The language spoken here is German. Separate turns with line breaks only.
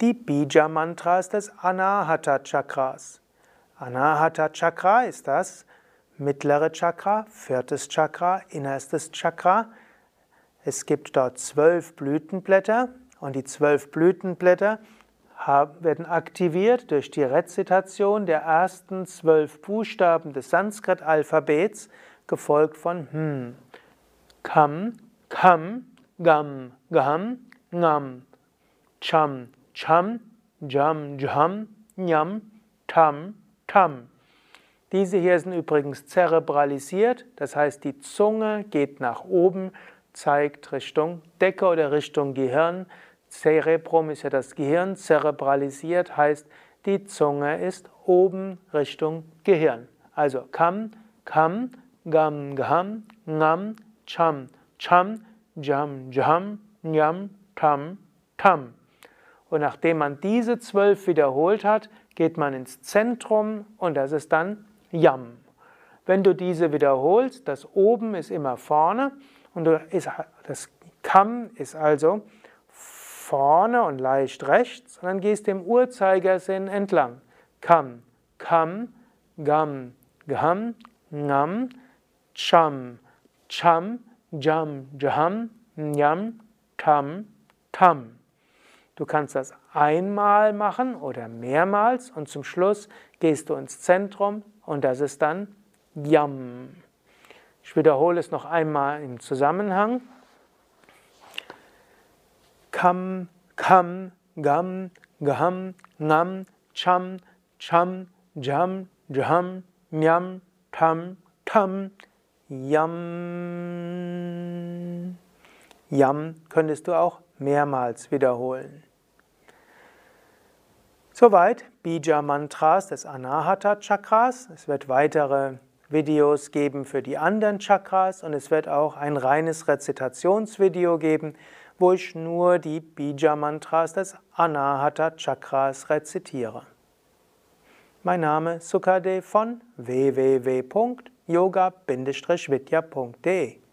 die Bija-Mantras des Anahata Chakras. Anahata Chakra ist das mittlere Chakra, viertes Chakra, innerstes Chakra. Es gibt dort zwölf Blütenblätter und die zwölf Blütenblätter werden aktiviert durch die Rezitation der ersten zwölf Buchstaben des Sanskrit-Alphabets, gefolgt von Hm. Kam, Kam, Gam, Gam, Ngam, Cham, Cham, Jam, Jam, Nyam, Tam, Tam. Diese hier sind übrigens zerebralisiert, das heißt die Zunge geht nach oben, zeigt Richtung Decke oder Richtung Gehirn. Cerebrum ist ja das Gehirn, zerebralisiert heißt, die Zunge ist oben Richtung Gehirn. Also Kam, Kam, Gam, Gam, Ngam, Cham, Cham, Jam, Jam, Nyam, Tam, Tam. Und nachdem man diese zwölf wiederholt hat, geht man ins Zentrum und das ist dann Yam. Wenn du diese wiederholst, das oben ist immer vorne und das Kam ist also vorne und leicht rechts und dann gehst du im Uhrzeigersinn entlang. Kam, Kam, Gam, Gam, Ngam, Cham, Cham, Jam, Jam, Nyam, Tam, Tam. Du kannst das einmal machen oder mehrmals und zum Schluss gehst du ins Zentrum und das ist dann Yam. Ich wiederhole es noch einmal im Zusammenhang. Kam, Kam, Gam, Gam, Ngam, Cham, Cham, Jam, Jam, Nyam, Tam, Tam, Yam. Yam könntest du auch mehrmals wiederholen. Soweit Bija Mantras des Anahata Chakras. Es wird weitere Videos geben für die anderen Chakras und es wird auch ein reines Rezitationsvideo geben, wo ich nur die Bija Mantras des Anahata Chakras rezitiere. Mein Name Sukade von www.yoga-vidya.de